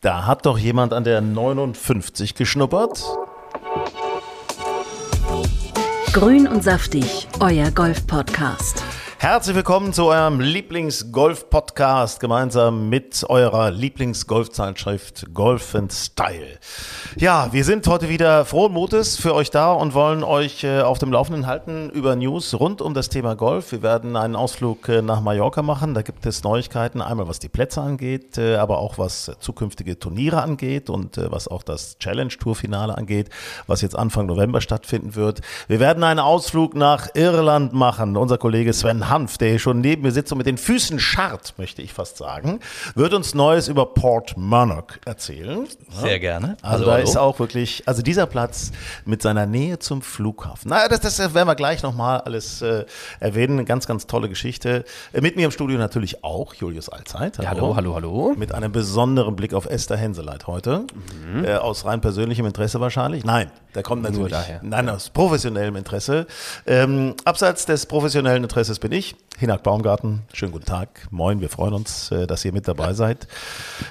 Da hat doch jemand an der 59 geschnuppert. Grün und saftig, euer Golf-Podcast. Herzlich willkommen zu eurem Lieblings-Golf-Podcast gemeinsam mit eurer Lieblings-Golf-Zeitschrift Golf Style. Ja, wir sind heute wieder frohen Mutes für euch da und wollen euch äh, auf dem Laufenden halten über News rund um das Thema Golf. Wir werden einen Ausflug äh, nach Mallorca machen. Da gibt es Neuigkeiten, einmal was die Plätze angeht, äh, aber auch was zukünftige Turniere angeht und was auch das Challenge-Tour-Finale angeht, was jetzt Anfang November stattfinden wird. Wir werden einen Ausflug nach Irland machen. Unser Kollege Sven Hanf, der hier schon neben mir sitzt und mit den Füßen scharrt, möchte ich fast sagen, wird uns Neues über Port Murdoch erzählen. Sehr gerne. Also hallo, da hallo. ist auch wirklich, also dieser Platz mit seiner Nähe zum Flughafen. Naja, das, das werden wir gleich nochmal alles äh, erwähnen. Eine ganz, ganz tolle Geschichte. Äh, mit mir im Studio natürlich auch Julius Allzeit. Hallo, hallo, hallo. hallo. Mit einem besonderen Blick auf Esther Henseleit heute. Mhm. Äh, aus rein persönlichem Interesse wahrscheinlich. Nein, der kommt natürlich. daher. Nein, aus professionellem Interesse. Ähm, abseits des professionellen Interesses bin ich ich, Hinak Baumgarten. Schönen guten Tag. Moin, wir freuen uns, äh, dass ihr mit dabei seid.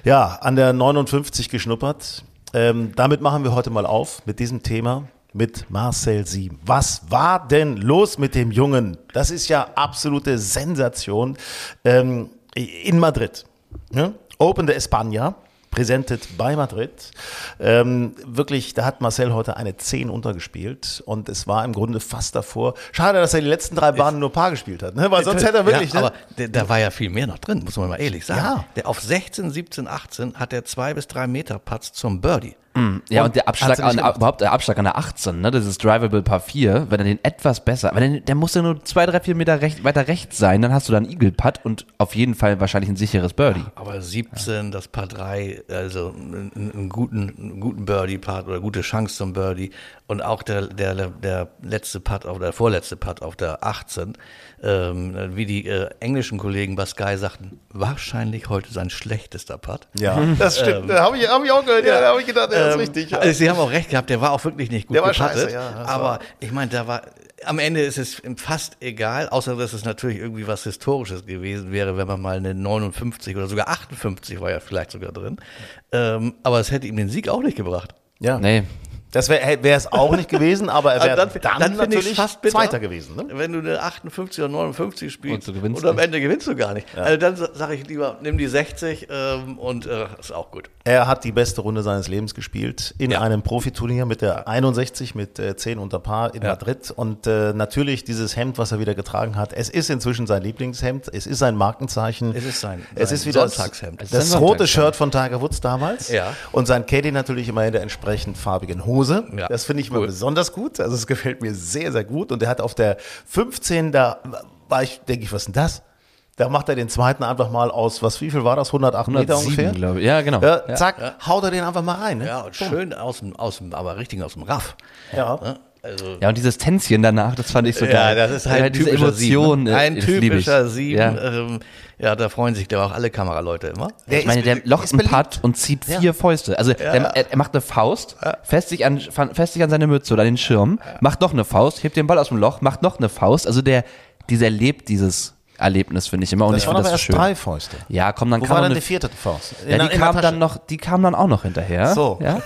Ja, an der 59 geschnuppert. Ähm, damit machen wir heute mal auf mit diesem Thema mit Marcel Sieben. Was war denn los mit dem Jungen? Das ist ja absolute Sensation ähm, in Madrid. Ja? Open de España presented bei Madrid. Ähm, wirklich, da hat Marcel heute eine 10 untergespielt und es war im Grunde fast davor. Schade, dass er die letzten drei Bahnen nur Paar gespielt hat, ne? weil sonst hätte er wirklich. Ja, ne? aber da war ja viel mehr noch drin, muss man mal ehrlich sagen. Ja. Der auf 16, 17, 18 hat er zwei bis drei Meter Putts zum Birdie. Mm, ja, und, und der Abschlag an, überhaupt der Abschlag an der 18, ne, das ist Drivable Par 4, wenn er den etwas besser, weil der muss ja nur zwei, drei, vier Meter recht, weiter rechts sein, dann hast du dann Eagle Putt und auf jeden Fall wahrscheinlich ein sicheres Birdie. Aber 17, ja. das Par 3, also einen, einen guten, einen guten Birdie Putt oder gute Chance zum Birdie und auch der, der, der letzte Putt auf der vorletzte Putt auf der 18, ähm, wie die äh, englischen Kollegen bei Sky sagten, wahrscheinlich heute sein schlechtester Putt. Ja, das stimmt. Ähm, habe ich, hab ich auch gehört. Ja, ja habe ich gedacht, ja, das ist ähm, richtig. Ja. Sie haben auch recht gehabt, der war auch wirklich nicht gut der. War scheiße, ja, aber war. ich meine, da war am Ende ist es fast egal, außer dass es natürlich irgendwie was Historisches gewesen wäre, wenn man mal eine 59 oder sogar 58 war ja vielleicht sogar drin. Ähm, aber es hätte ihm den Sieg auch nicht gebracht. Ja. Nee. Das wäre es auch nicht gewesen, aber er wäre dann, dann, dann natürlich fast bitter, Zweiter gewesen. Ne? Wenn du eine 58 oder 59 spielst und, und am Ende gewinnst du gar nicht. Ja. Also dann sage ich lieber, nimm die 60 ähm, und äh, ist auch gut. Er hat die beste Runde seines Lebens gespielt in ja. einem Profiturnier mit der 61 mit äh, 10 unter Paar in ja. Madrid und äh, natürlich dieses Hemd, was er wieder getragen hat. Es ist inzwischen sein Lieblingshemd, es ist sein Markenzeichen. Es ist sein, sein es ist wieder Sonntagshemd. Das, das rote Shirt von Tiger Woods damals. Ja. Und sein Caddy natürlich immer in der entsprechend farbigen Hose. Hose. Ja. Das finde ich cool. besonders gut. Also es gefällt mir sehr, sehr gut. Und er hat auf der 15, da war ich, denke ich, was ist denn das? Da macht er den zweiten einfach mal aus, was, wie viel war das? 108 Meter ungefähr? glaube ich. Ja, genau. Ja, zack, ja. haut er den einfach mal rein. Ne? Ja, und schön aus dem, aus dem, aber richtig aus dem Raff. Ja. ja. Also ja, und dieses Tänzchen danach, das fand ich so geil. Ja, das ist halt ja, diese Emotion. Sieben, ne? Ein typischer Sieben. Ja. Ähm, ja, da freuen sich da auch alle Kameraleute immer. Der ich meine, der locht einen Putt und zieht vier ja. Fäuste. Also ja. der, er macht eine Faust, ja. fest, sich an, fest sich an seine Mütze oder an den Schirm, macht noch eine Faust, hebt den Ball aus dem Loch, macht noch eine Faust. Also der, dieser lebt dieses Erlebnis, finde ich immer. Und das ich finde das so schön. drei Fäuste. Ja, komm, dann Wo kam war dann eine, die vierte Faust? In, ja, die kam dann noch, die kam dann auch noch hinterher. So. Ja?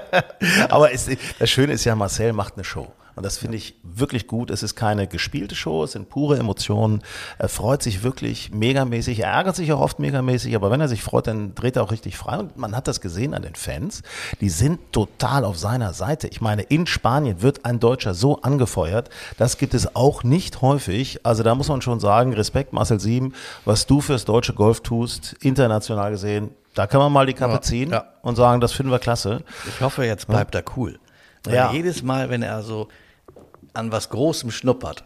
Aber ist, das Schöne ist ja, Marcel macht eine Show. Und das finde ich wirklich gut. Es ist keine gespielte Show, es sind pure Emotionen. Er freut sich wirklich megamäßig. Er ärgert sich auch oft megamäßig, aber wenn er sich freut, dann dreht er auch richtig frei. Und man hat das gesehen an den Fans. Die sind total auf seiner Seite. Ich meine, in Spanien wird ein Deutscher so angefeuert. Das gibt es auch nicht häufig. Also da muss man schon sagen, Respekt Marcel Sieben, was du fürs deutsche Golf tust, international gesehen. Da kann man mal die Kappe ja, ziehen ja. und sagen, das finden wir klasse. Ich hoffe, jetzt bleibt ja. er cool. Weil jedes Mal, wenn er so an was Großem schnuppert,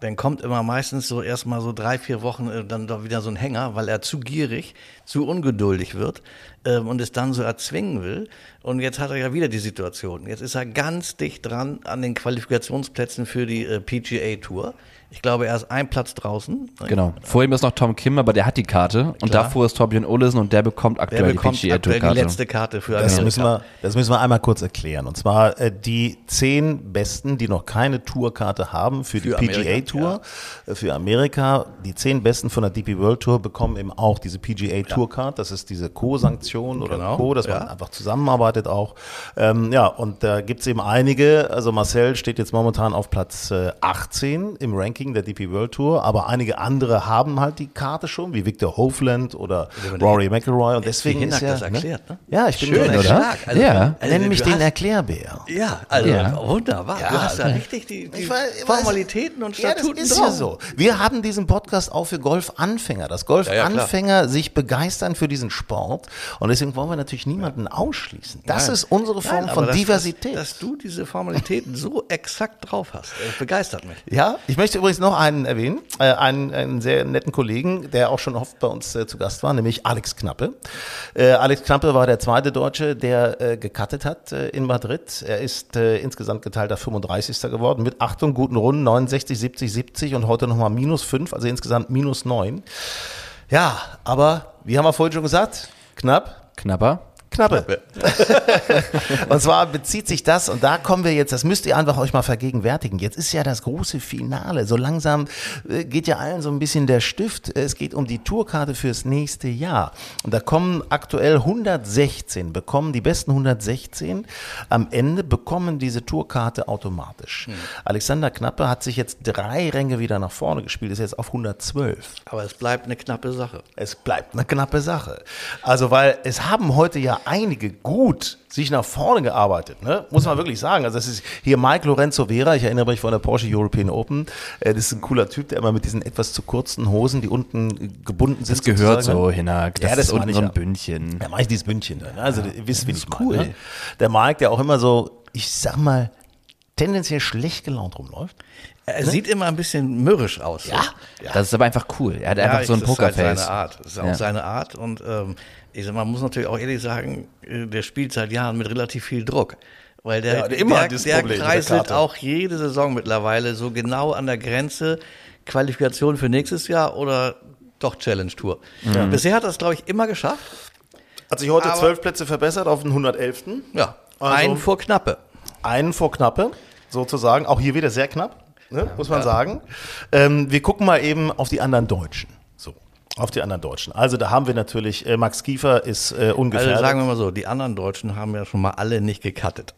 dann kommt immer meistens so erstmal so drei, vier Wochen äh, dann doch wieder so ein Hänger, weil er zu gierig, zu ungeduldig wird ähm, und es dann so erzwingen will. Und jetzt hat er ja wieder die Situation. Jetzt ist er ganz dicht dran an den Qualifikationsplätzen für die äh, PGA Tour. Ich glaube, er ist ein Platz draußen. Genau. Vor ihm ist noch Tom Kim, aber der hat die Karte. Und Klar. davor ist Torbjörn Olesen und der bekommt aktuell der bekommt die PGA Tour die letzte Karte für das müssen wir, Das müssen wir einmal kurz erklären. Und zwar äh, die zehn Besten, die noch keine Tourkarte haben für, für die PGA Tour, ja. Äh, für Amerika. Die zehn Besten von der DP World Tour bekommen eben auch diese PGA Tour Card. Das ist diese Co-Sanktion oder genau. Co, dass ja. man einfach zusammenarbeitet auch. Ähm, ja, und da gibt es eben einige. Also Marcel steht jetzt momentan auf Platz äh, 18 im Ranking Ranking der DP World Tour, aber einige andere haben halt die Karte schon, wie Victor Hovland oder Rory McIlroy und deswegen ist ja, das ne? erklärt, ne? Ja, ich bin Schön, oder? Stark. Also, ja. Also, Nenn mich den Erklärbär. Ja, also ja. wunderbar. Ja, du hast ja richtig die, die weiß, Formalitäten und Statuten ja, das ist drauf. ja so. Wir haben diesen Podcast auch für Golfanfänger, dass Golfanfänger sich begeistern für diesen Sport und deswegen wollen wir natürlich niemanden ausschließen. Das Nein. ist unsere Form Nein, von Diversität. Dass, dass, du diese Formalitäten so exakt drauf hast, begeistert mich. Ja, ich möchte übrigens noch einen erwähnen, äh, einen, einen, sehr netten Kollegen, der auch schon oft bei uns äh, zu Gast war, nämlich Alex Knappe. Äh, Alex Knappe war der zweite Deutsche, der äh, gecuttet hat äh, in Madrid. Er ist äh, insgesamt geteilter 35. geworden mit Achtung, guten Runden, 69, 70, 70 und heute nochmal minus 5, also insgesamt minus 9. Ja, aber wie haben wir vorhin schon gesagt? Knapp. Knapper. Knappe. und zwar bezieht sich das, und da kommen wir jetzt, das müsst ihr einfach euch mal vergegenwärtigen. Jetzt ist ja das große Finale. So langsam äh, geht ja allen so ein bisschen der Stift. Es geht um die Tourkarte fürs nächste Jahr. Und da kommen aktuell 116, bekommen die besten 116 am Ende, bekommen diese Tourkarte automatisch. Hm. Alexander Knappe hat sich jetzt drei Ränge wieder nach vorne gespielt, ist jetzt auf 112. Aber es bleibt eine knappe Sache. Es bleibt eine knappe Sache. Also, weil es haben heute ja einige gut sich nach vorne gearbeitet, ne? muss man wirklich sagen. Also das ist hier Mike Lorenzo Vera, ich erinnere mich von der Porsche European Open. Äh, das ist ein cooler Typ, der immer mit diesen etwas zu kurzen Hosen, die unten gebunden sind. Das gehört so, Hinak. Das, ja, das ist unten so ein Bündchen. Ja, mache ich dieses Bündchen. Ne? Also ja, ihr wisst, wie ich cool. Meine, ne? Der Mike, der auch immer so, ich sag mal, tendenziell schlecht gelaunt rumläuft. Er ne? sieht immer ein bisschen mürrisch aus. Ja, ja. Das ist aber einfach cool. Er hat ja, einfach so ein Pokerface. Das ist halt seine Art. Das ist auch ja. seine Art. Und ähm, ich sag, man muss natürlich auch ehrlich sagen, äh, der spielt seit Jahren mit relativ viel Druck. Weil der, ja, der, der kreiselt auch jede Saison mittlerweile so genau an der Grenze Qualifikation für nächstes Jahr oder doch Challenge Tour. Ja. Bisher hat er es, glaube ich, immer geschafft. Hat sich heute zwölf Plätze verbessert auf den 111. Ja, also einen vor Knappe. Einen vor Knappe, sozusagen. Auch hier wieder sehr knapp ne, muss man ja. sagen. Ähm, wir gucken mal eben auf die anderen Deutschen. Auf die anderen Deutschen. Also da haben wir natürlich, äh, Max Kiefer ist äh, ungefähr. Also sagen wir mal so, die anderen Deutschen haben ja schon mal alle nicht gecuttet.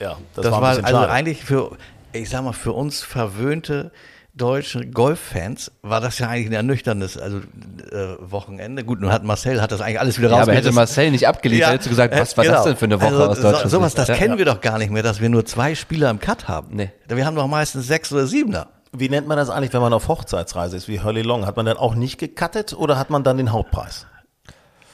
Ja, das, das war, war also schade. eigentlich für, ich sag mal, für uns verwöhnte deutschen Golffans war das ja eigentlich ein ernüchterndes also, äh, Wochenende. Gut, nun hat Marcel hat das eigentlich alles wieder ja, Aber hätte Marcel nicht abgeliefert, ja, hättest du gesagt, was war genau. das denn für eine Woche also, aus Deutschland? So, sowas, das ja, kennen wir doch gar nicht mehr, dass wir nur zwei Spieler im Cut haben. Nee. Wir haben doch meistens sechs oder siebener. Wie nennt man das eigentlich, wenn man auf Hochzeitsreise ist, wie Hurley Long? Hat man dann auch nicht gecuttet oder hat man dann den Hauptpreis?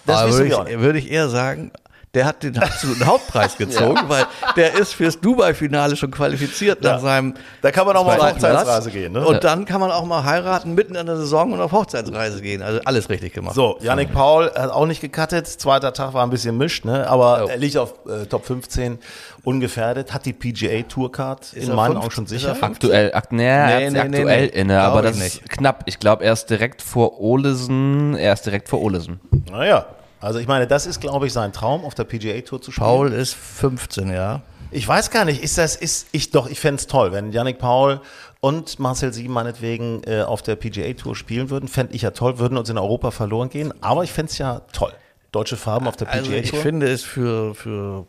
Das würde ich, würde ich eher sagen, der hat den absoluten Hauptpreis gezogen, ja. weil der ist fürs Dubai-Finale schon qualifiziert nach ja. seinem. Da kann man auch mal auf Hochzeitsreise gehen. Ne? Und dann kann man auch mal heiraten mitten in der Saison und auf Hochzeitsreise gehen. Also alles richtig gemacht. So, Yannick Paul hat auch nicht gecuttet. Zweiter Tag war ein bisschen mischt, ne? aber oh. er liegt auf äh, Top 15 ungefährdet, hat die PGA Tourcard in meinen Augen schon sicher. Aktuell, ak nee, nee, nee, aktuell nee, inne, aber das ist knapp. Ich glaube, er ist direkt vor Olesen. Er ist direkt vor Olesen. Naja, also ich meine, das ist, glaube ich, sein Traum, auf der PGA Tour zu spielen. Paul ist 15, ja. Ich weiß gar nicht, ist das, ist, ich doch, ich fände es toll, wenn Yannick Paul und Marcel Sieben meinetwegen äh, auf der PGA Tour spielen würden, fände ich ja toll, würden uns in Europa verloren gehen, aber ich fände es ja toll. Deutsche Farben auf der PGA also Tour. Ich finde es für, für,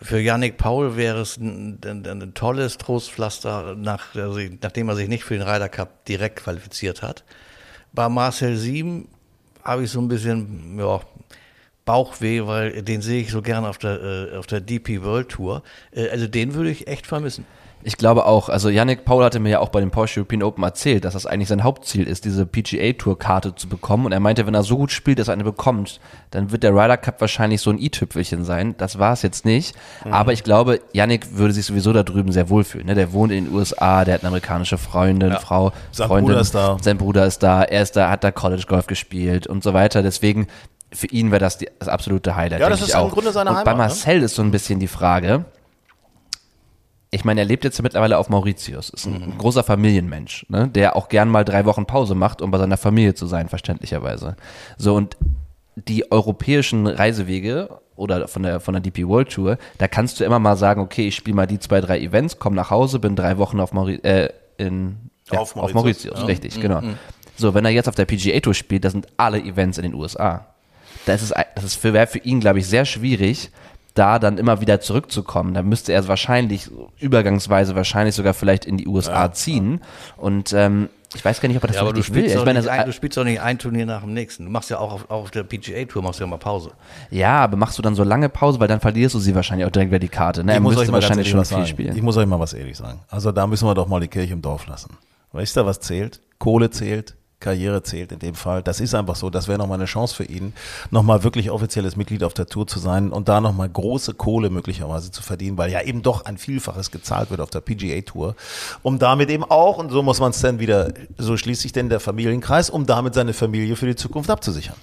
für Yannick Paul wäre es ein, ein, ein tolles Trostpflaster, nach, nachdem er sich nicht für den Ryder Cup direkt qualifiziert hat. Bei Marcel Sieben habe ich so ein bisschen, ja, Bauchweh, weil den sehe ich so gern auf der, äh, auf der DP World Tour. Äh, also den würde ich echt vermissen. Ich glaube auch, also Yannick Paul hatte mir ja auch bei dem Porsche European Open erzählt, dass das eigentlich sein Hauptziel ist, diese PGA Tour Karte zu bekommen. Und er meinte, wenn er so gut spielt, dass er eine bekommt, dann wird der Ryder Cup wahrscheinlich so ein i-Tüpfelchen sein. Das war es jetzt nicht. Mhm. Aber ich glaube, Yannick würde sich sowieso da drüben sehr wohlfühlen. Ne? Der wohnt in den USA, der hat eine amerikanische Freundin, ja. Frau, sein Freundin. Bruder ist da. Sein Bruder ist da, er ist da, hat da College Golf gespielt und so weiter. Deswegen, für ihn wäre das die, das absolute Highlight. Ja, das ist auch. im Grunde seine und Heimat. Bei Marcel ne? ist so ein bisschen die Frage, ich meine, er lebt jetzt mittlerweile auf Mauritius, ist ein mhm. großer Familienmensch, ne, der auch gern mal drei Wochen Pause macht, um bei seiner Familie zu sein, verständlicherweise. So, und die europäischen Reisewege oder von der, von der DP World Tour, da kannst du immer mal sagen, okay, ich spiele mal die zwei, drei Events, komme nach Hause, bin drei Wochen auf, Mauri äh, in, ja, auf Mauritius, auf Mauritius ja. richtig, mhm. genau. So, wenn er jetzt auf der PGA Tour spielt, das sind alle Events in den USA. Das ist, das ist für, wäre für ihn, glaube ich, sehr schwierig, da dann immer wieder zurückzukommen. Da müsste er wahrscheinlich, übergangsweise wahrscheinlich sogar vielleicht in die USA ja, ziehen. Und ähm, ich weiß gar nicht, ob er das ja, aber du spielst, will. Ich meine, ein, du spielst doch nicht ein Turnier nach dem nächsten. Du machst ja auch auf, auf der PGA-Tour machst du ja mal Pause. Ja, aber machst du dann so lange Pause, weil dann verlierst du sie wahrscheinlich auch direkt wieder die Karte. Ne? Ich er muss euch wahrscheinlich schon viel spielen. Ich muss euch mal was ehrlich sagen. Also da müssen wir doch mal die Kirche im Dorf lassen. Weißt du, was zählt? Kohle zählt, Karriere zählt in dem Fall. Das ist einfach so. Das wäre nochmal eine Chance für ihn, nochmal wirklich offizielles Mitglied auf der Tour zu sein und da nochmal große Kohle möglicherweise zu verdienen, weil ja eben doch ein Vielfaches gezahlt wird auf der PGA Tour, um damit eben auch, und so muss man es dann wieder, so schließt sich denn der Familienkreis, um damit seine Familie für die Zukunft abzusichern.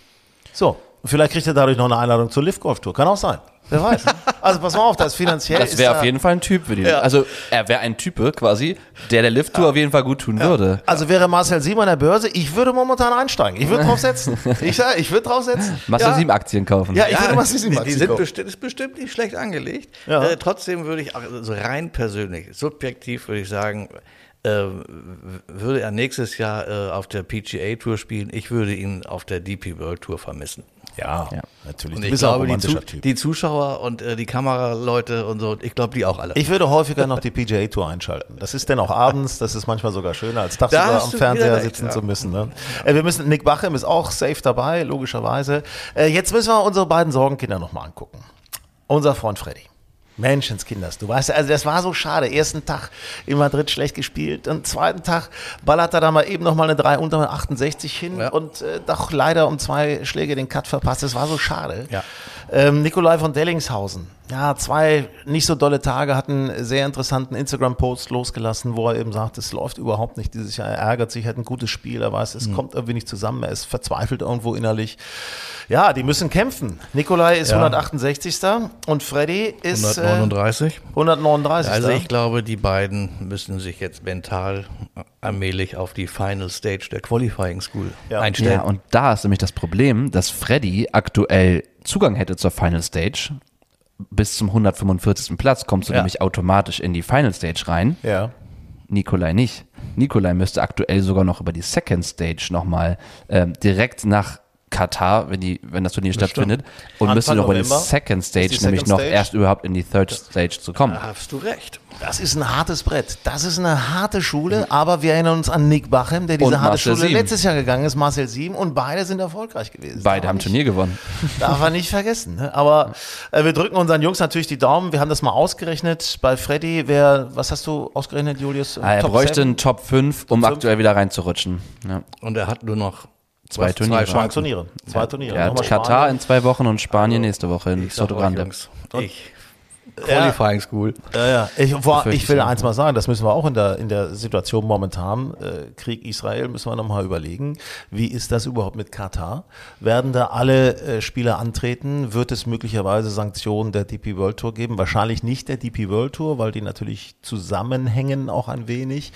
So, vielleicht kriegt er dadurch noch eine Einladung zur Lift Golf Tour. Kann auch sein. Wer weiß. Also pass mal auf, das finanziell. Das wäre auf jeden Fall ein Typ für die. Ja. Also er wäre ein Type quasi, der der Lift Tour ja. auf jeden Fall gut tun ja. würde. Also wäre Marcel Sieben an der Börse, ich würde momentan einsteigen. Ich würde drauf setzen. Ich, ich würde drauf setzen. Marcel Sieben Aktien kaufen. Ja, ich würde Marcel Sieben Aktien die sind kaufen. Bestimmt, ist bestimmt nicht schlecht angelegt. Äh, trotzdem würde ich, also rein persönlich, subjektiv würde ich sagen, äh, würde er nächstes Jahr äh, auf der PGA Tour spielen. Ich würde ihn auf der DP World Tour vermissen. Ja, ja. natürlich. Und ich glaube, die, Zu die, Zuschauer und äh, die Kameraleute und so, ich glaube, die auch alle. Ich würde häufiger noch die PGA Tour einschalten. Das ist denn auch abends, das ist manchmal sogar schöner, als tagsüber am Fernseher recht, sitzen ja. zu müssen. Ne? Äh, wir müssen, Nick Bachem ist auch safe dabei, logischerweise. Äh, jetzt müssen wir unsere beiden Sorgenkinder nochmal angucken. Unser Freund Freddy. Menschenskinders, du weißt, also das war so schade. Ersten Tag in Madrid schlecht gespielt, und zweiten Tag ballert er da mal eben nochmal eine 3 unter 68 hin ja. und äh, doch leider um zwei Schläge den Cut verpasst. Das war so schade. Ja. Ähm, Nikolai von Dellingshausen, ja, zwei nicht so dolle Tage, hat einen sehr interessanten Instagram-Post losgelassen, wo er eben sagt, es läuft überhaupt nicht dieses Jahr. Er ärgert sich, hat ein gutes Spiel, er weiß, es mhm. kommt irgendwie nicht zusammen, er ist verzweifelt irgendwo innerlich. Ja, die müssen kämpfen. Nikolai ist ja. 168. und Freddy ist 139. Äh, 139. Also ich glaube, die beiden müssen sich jetzt mental allmählich auf die Final Stage der Qualifying School ja. einstellen. Ja, und da ist nämlich das Problem, dass Freddy aktuell Zugang hätte zur Final Stage. Bis zum 145. Platz kommst du ja. nämlich automatisch in die Final Stage rein. Ja. Nikolai nicht. Nikolai müsste aktuell sogar noch über die Second Stage nochmal äh, direkt nach Katar, wenn, die, wenn das Turnier das stattfindet, und müsste noch in die Second Stage, die nämlich noch erst überhaupt in die Third Stage zu kommen. Da hast du recht. Das ist ein hartes Brett. Das ist eine harte Schule, aber wir erinnern uns an Nick Bachem, der diese und harte Marcel Schule Sieben. letztes Jahr gegangen ist, Marcel Sieben, und beide sind erfolgreich gewesen. Beide haben nicht, Turnier gewonnen. Darf man nicht vergessen. Ne? Aber äh, wir drücken unseren Jungs natürlich die Daumen. Wir haben das mal ausgerechnet. Bei Freddy, wer, was hast du ausgerechnet, Julius? Ah, er Top bräuchte 7? einen Top 5, um Top aktuell 5? wieder reinzurutschen. Ja. Und er hat nur noch Zwei Turniere. Zwei Turniere. Zwei Turniere. Ja, Katar in zwei Wochen und Spanien also, nächste Woche in Soto Grande. Ich Qualifying School. Ja, ja. Ich, vor, ich will eins mal sagen, das müssen wir auch in der, in der Situation momentan, äh, Krieg Israel, müssen wir nochmal überlegen, wie ist das überhaupt mit Katar? Werden da alle äh, Spieler antreten? Wird es möglicherweise Sanktionen der DP World Tour geben? Wahrscheinlich nicht der DP World Tour, weil die natürlich zusammenhängen auch ein wenig.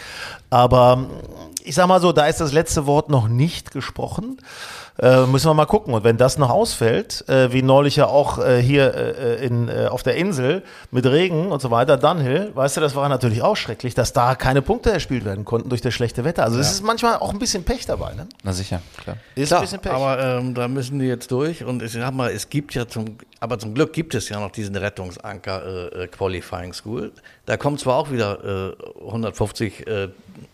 Aber ich sag mal so, da ist das letzte Wort noch nicht gesprochen. Äh, müssen wir mal gucken. Und wenn das noch ausfällt, äh, wie neulich ja auch äh, hier äh, in, äh, auf der Insel mit Regen und so weiter, Dunhill, weißt du, das war natürlich auch schrecklich, dass da keine Punkte erspielt werden konnten durch das schlechte Wetter. Also es ja. ist manchmal auch ein bisschen Pech dabei. Ne? Na sicher, klar. Ist klar, ein bisschen Pech. Aber ähm, da müssen die jetzt durch. Und ich sag mal, es gibt ja zum, aber zum Glück gibt es ja noch diesen Rettungsanker äh, Qualifying School. Da kommen zwar auch wieder 150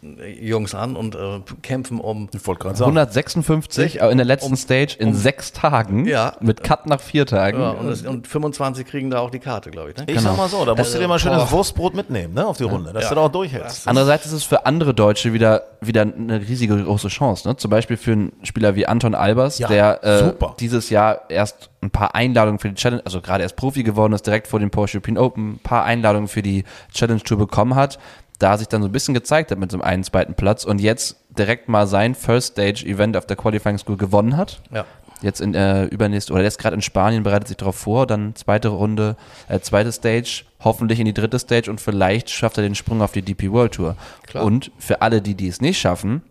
Jungs an und äh, kämpfen um. Ich wollte gerade sagen. 156 in der letzten Stage in sechs Tagen. Ja. Mit Cut nach vier Tagen. Ja, und, es, und 25 kriegen da auch die Karte, glaube ich. Ne? Ich sag mal so, da musst du dir mal schön boah. das Wurstbrot mitnehmen, ne, auf die Runde, dass Ja. du da auch durchhältst. Andererseits ist es für andere Deutsche wieder, wieder eine riesige große Chance. Ne? Zum Beispiel für einen Spieler wie Anton Albers, Ja, der äh, dieses Jahr erst ein paar Einladungen für die Challenge, also gerade erst Profi geworden ist, direkt vor dem Porsche European Open, ein paar Einladungen für die Challenge Tour bekommen hat, da sich dann so ein bisschen gezeigt hat mit so einem einen, zweiten Platz und jetzt direkt mal sein First Stage Event auf der Qualifying School gewonnen hat. Ja. Jetzt in äh, übernächst oder der ist gerade in Spanien, bereitet sich darauf vor, dann zweite Runde, äh, zweite Stage, hoffentlich in die dritte Stage und vielleicht schafft er den Sprung auf die DP World Tour. Klar. Und für alle, die die es nicht schaffen,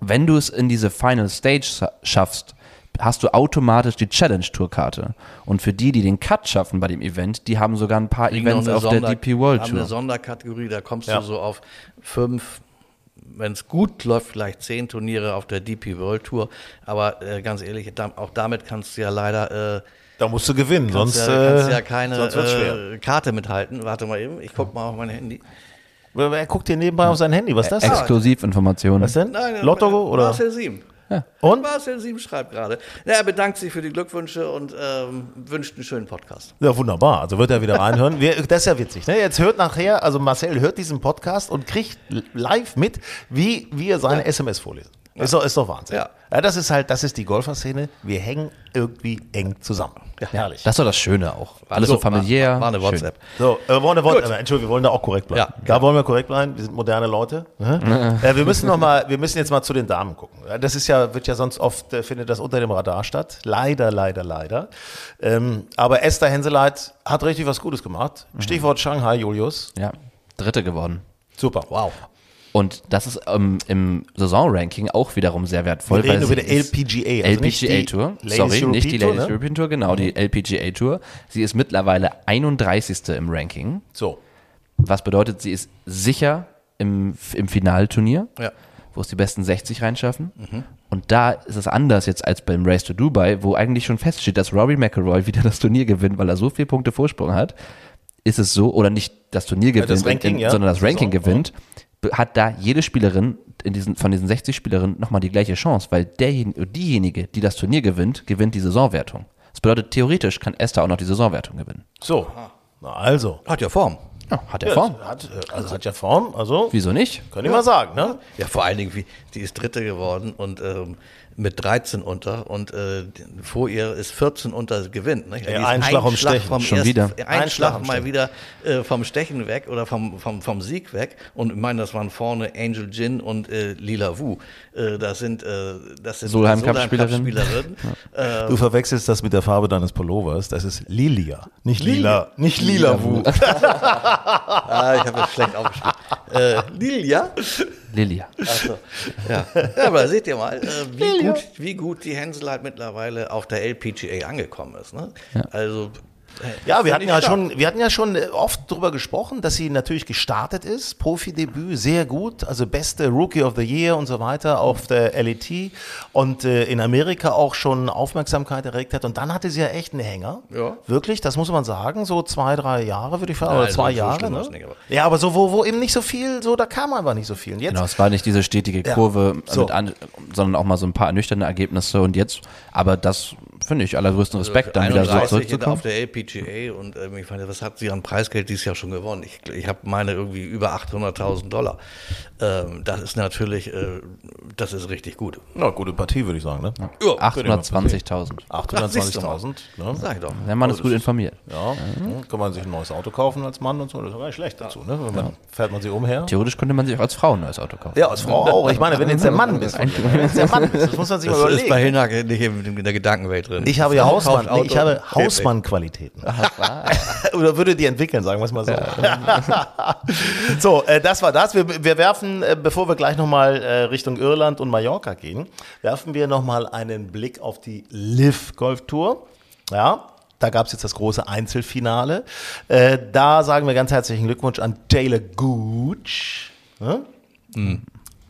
wenn du es in diese Final Stage schaffst, hast du automatisch die Challenge Tour Karte. Und für die, die den Cut schaffen bei dem Event, die haben sogar ein paar kriegen Events auf Sonder- der DP World haben eine Tour. Sonderkategorie, da kommst Ja. du so auf fünf, wenn es gut läuft, vielleicht zehn Turniere auf der DP World Tour. Aber äh, ganz ehrlich, da, auch damit kannst du ja leider äh, Da musst du gewinnen, kannst sonst, ja, kannst äh, ja keine sonst wird's schwer. äh, Karte mithalten. Warte mal eben, ich guck mal auf mein Handy. Wer guckt hier nebenbei auf sein Handy? Was ist das? Exklusivinformationen. Was denn? Nein, Lotto oder? Marcel Sieben. Und? Marcel Sieben schreibt gerade. Ja, er bedankt sich für die Glückwünsche und ähm, wünscht einen schönen Podcast. Ja, wunderbar. Also wird er wieder reinhören. Wir, das ist ja witzig. Ne? Jetzt hört nachher, also Marcel hört diesen Podcast und kriegt live mit, wie wir seine SMS vorlesen. Ist, doch, ist doch Wahnsinn. Ja. Ja, das ist halt, das ist die Golferszene. Wir hängen irgendwie eng zusammen. Herrlich. Das ist doch das Schöne auch. Alles so, So, familiär. War, war eine schön. WhatsApp. So, äh, wollen, wollen, Gut. äh, Entschuldigung, wir wollen da auch korrekt bleiben. Ja, da wollen wir korrekt bleiben. Wir sind moderne Leute. Ne? äh, wir müssen noch mal, wir müssen jetzt mal zu den Damen gucken. Ja, Das ist ja, wird ja sonst oft, äh, findet das unter dem Radar statt. Leider, leider, leider. Ähm, aber Esther Henseleit hat richtig was Gutes gemacht. Stichwort Shanghai, Julius. Ja, Dritte geworden. Super. Wow. Und das ist ähm, im Saisonranking auch wiederum sehr wertvoll. Wir reden über die LPGA, also LPGA Tour. Sorry, European nicht die Tour, Ladies ne? European Tour, genau, die LPGA Tour. Sie ist mittlerweile 31. im Ranking, So. was bedeutet, sie ist sicher im, im Finalturnier, Ja. wo es die besten 60 reinschaffen. Und da ist es anders jetzt als beim Race to Dubai, wo eigentlich schon feststeht, dass Robbie McIlroy wieder das Turnier gewinnt, weil er so viele Punkte Vorsprung hat. Ist es so, oder nicht das Turnier gewinnt, das Ranking, in, ja. sondern das Saison, Ranking ja. gewinnt, be- hat da jede Spielerin in diesen, von diesen 60 Spielerinnen nochmal die gleiche Chance, weil derjenige, diejenige, die das Turnier gewinnt, gewinnt die Saisonwertung. Das bedeutet, theoretisch kann Esther auch noch die Saisonwertung gewinnen. So. Na also. Hat ja Form. Ja, hat er Form. Hat, äh, also hat ja Form, also Wieso nicht? könnte ich mal sagen, ne? Ja, vor allen Dingen, wie, die ist Dritte geworden und ähm, mit 13 unter und äh, vor ihr ist 14 unter gewinnt. Ne? Ja, ein Schlag vom Stechen. Vom Schon ersten- wieder. Ein, Ein Schlag Schlag mal Stechen. wieder äh, vom Stechen weg oder vom, vom, vom Sieg weg. Und ich meine, das waren vorne Angel Jin und äh, Lila Wu. Äh, das sind, äh, das sind Solheim Cup-Spielerinnen. Cup-Spielerinnen. äh, Du verwechselst das mit der Farbe deines Pullovers. Das ist Lilia, nicht lila. Nicht lila Wu. ah, ich habe das schlecht aufgeschrieben. Äh, Lilia? Lilia. Achso. Ja. ja, aber seht ihr mal, äh, wie, gut, wie gut die Hänsel halt mittlerweile auf der LPGA angekommen ist. Ne? Also, äh, Ja, wir hatten ja stark. schon, wir hatten ja schon äh, oft darüber gesprochen, dass sie natürlich gestartet ist, Profidebüt, sehr gut, also beste Rookie of the Year und so weiter auf der LET und äh, in Amerika auch schon Aufmerksamkeit erregt hat und dann hatte sie ja echt einen Hänger. Ja. Wirklich, das muss man sagen, so zwei, drei Jahre würde ich sagen, Nein, oder zwei so Jahre. Ne? war's nicht, aber- ja, aber so, wo, wo eben nicht so viel, so, da kam einfach nicht so viel. Und jetzt, Genau, es war nicht diese stetige Kurve, so. mit an, sondern auch mal so ein paar ernüchternde Ergebnisse und jetzt, aber das finde ich allergrößten Respekt, dann wieder so 31 zurückzukommen. auf der LPGA und ähm, ich meine, was hat sie an Preisgeld dieses Jahr schon gewonnen? Ich, ich habe meine irgendwie über 800.000 Dollar. Ähm, das ist natürlich, äh, das ist richtig gut. na, gute Partie, würde ich sagen. Ne? Ja, 820.000. 820.000. Ne? sag ich doch. Der Mann ist gut informiert. Ja, hm, kann man sich ein neues Auto kaufen als Mann und so, das ist gar nicht schlecht dazu, ne? Wenn man, Fährt man sich umher. Theoretisch könnte man sich auch als Frau ein neues Auto kaufen. Ja, als Frau auch. Ich meine, wenn du jetzt der Mann bist, wenn du jetzt der Mann bist, das muss man sich Das mal ist bei überlegen. Hinhack nicht in der Gedankenwelt drin. Ich habe ja Hausmann, nee, ich habe Hausmann-Qualitäten. Oder würde die entwickeln, sagen wir es mal so. so, äh, das war das. Wir, wir werfen, äh, bevor wir gleich nochmal äh, Richtung Irland und Mallorca gehen, werfen wir nochmal einen Blick auf die Liv Golf Tour. Ja, da gab es jetzt das große Einzelfinale. Äh, da sagen wir ganz herzlichen Glückwunsch an Taylor Gooch. Ja?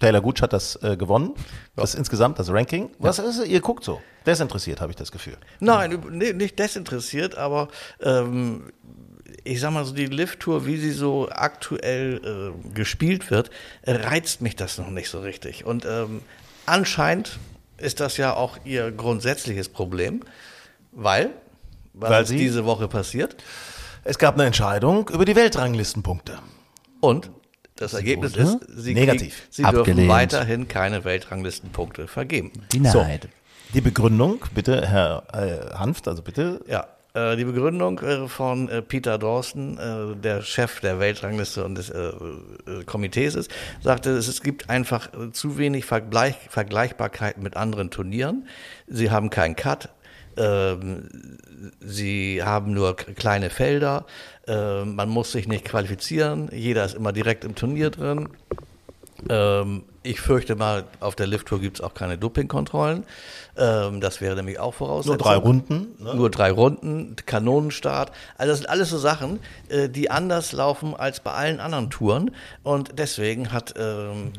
Taylor Gooch hat das äh, gewonnen. Das insgesamt, das Ranking. Was ist es? Ihr guckt so. Desinteressiert, habe ich das Gefühl. Nein, nee, nicht desinteressiert, aber ähm, ich sag mal so, die Lift-Tour, wie sie so aktuell äh, gespielt wird, reizt mich das noch nicht so richtig. Und ähm, anscheinend ist das ja auch ihr grundsätzliches Problem, weil, was Weil ist sie- diese Woche passiert? Es gab eine Entscheidung über die Weltranglistenpunkte. Und das Ergebnis wurde ist, sie, negativ. krieg- sie dürfen weiterhin keine Weltranglistenpunkte vergeben. Denied. Die Begründung, bitte, Herr äh, Hanft, also bitte. Ja, äh, die Begründung äh, von äh, Peter Dawson, der Chef der Weltrangliste und des Komitees ist, sagte, es, gibt einfach zu wenig Vergleich, Vergleichbarkeit mit anderen Turnieren. Sie haben keinen Cut. Ähm, sie haben nur kleine Felder. Ähm, man muss sich nicht qualifizieren. Jeder ist immer direkt im Turnier drin. Ich fürchte mal, auf der Lift-Tour gibt es auch keine Dopingkontrollen. Ähm, das wäre nämlich auch Voraussetzung. Nur drei Runden. Ne? Nur drei Runden, Kanonenstart. Also das sind alles so Sachen, äh, die anders laufen als bei allen anderen Touren. Und deswegen hat, ähm,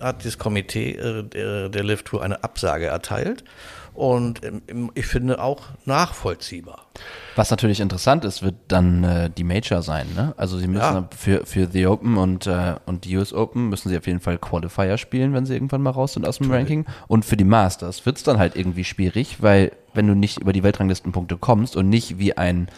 hat das Komitee äh, der, der Lift Tour eine Absage erteilt. Und ähm, ich finde auch nachvollziehbar. Was natürlich interessant ist, wird dann äh, die Major sein. Ne? Also sie müssen Ja. für, für The Open und, äh, und die US Open müssen sie auf jeden Fall Qualifier spielen, wenn sie irgendwann mal raus sind aus dem Ranking. Und für die Masters wird es dann halt irgendwie schwierig, weil wenn du nicht über die Weltranglistenpunkte kommst und nicht wie ein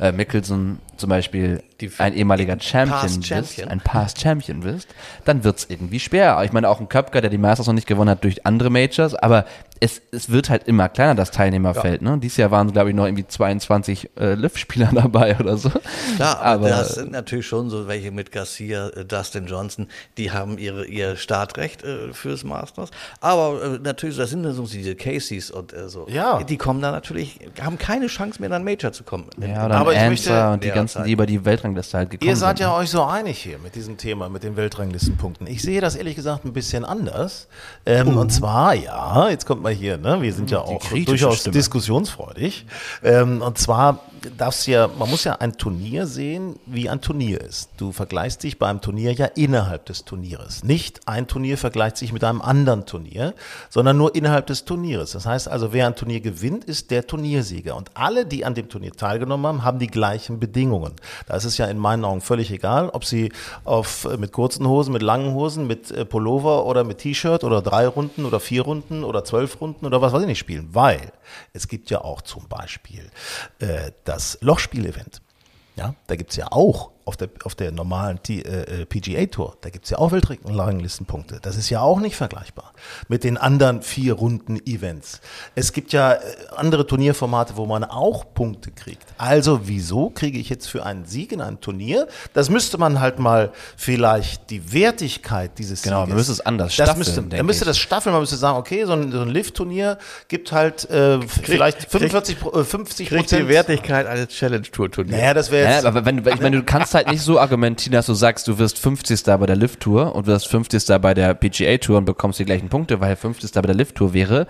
äh, Mickelson zum Beispiel Die- ein ehemaliger Champion, Past bist, Champion. ein Past Champion bist, dann wird es irgendwie schwer. Ich meine, auch ein Köpker, der die Masters noch nicht gewonnen hat durch andere Majors, aber es, es wird halt immer kleiner, das Teilnehmerfeld. Ne? Dieses Jahr waren, glaube ich, noch irgendwie 22 äh, Liv-Spieler dabei oder so. Klar, aber aber das sind natürlich schon so welche mit Garcia, äh, Dustin Johnson, die haben ihre, ihr Startrecht äh, fürs Masters. Aber äh, natürlich, das sind dann so diese Caseys und äh, so. Ja. Die kommen dann natürlich, haben keine Chance mehr, in ein Major zu kommen. ja, oder Aber ich möchte und die ganzen, Zeit- die über die Weltrangliste halt gekommen Ihr seid sind. ja euch so einig hier mit diesem Thema, mit den Weltranglistenpunkten. Ich sehe das ehrlich gesagt ein bisschen anders. Ähm, Und zwar, ja, jetzt kommt mal hier, ne? wir sind ja auch durchaus Stimme. diskussionsfreudig. Ähm, und zwar darfst ja, man muss ja ein Turnier sehen, wie ein Turnier ist. Du vergleichst dich beim Turnier ja innerhalb des Turnieres. Nicht ein Turnier vergleicht sich mit einem anderen Turnier, sondern nur innerhalb des Turnieres. Das heißt also, wer ein Turnier gewinnt, ist der Turniersieger. Und alle, die an dem Turnier teilgenommen haben, haben die gleichen Bedingungen. Da ist es ja in meinen Augen völlig egal, ob sie auf, äh, mit kurzen Hosen, mit langen Hosen, mit äh, Pullover oder mit T-Shirt oder drei Runden oder vier Runden oder zwölf Runden oder was weiß ich nicht spielen. Weil es gibt ja auch zum Beispiel äh, das Lochspiel-Event. Ja, da gibt es ja auch auf der, auf der normalen T- äh, äh, PGA-Tour, da gibt es ja auch Weltranglistenpunkte. Das ist ja auch nicht vergleichbar mit den anderen vier Runden-Events. Es gibt ja äh, andere Turnierformate, wo man auch Punkte kriegt. Also wieso kriege ich jetzt für einen Sieg in einem Turnier? Das müsste man halt mal vielleicht die Wertigkeit dieses Genau, Sieges. man müsste es anders das staffeln, müsste, denke Man müsste ich. das staffeln, man müsste sagen, okay, so ein, so ein Lift-Turnier gibt halt äh, vielleicht 45, Pro- äh, 50 Kriegt die Prozent. Wertigkeit eines Challenge-Tour-Turniers. Naja, das wäre jetzt. aber wenn, ich meine, du kannst halt nicht so argumentieren, dass du sagst, du wirst 50. bei der Lift Tour und wirst 50. bei der PGA Tour und bekommst die gleichen Punkte, weil 50. bei der Lift Tour wäre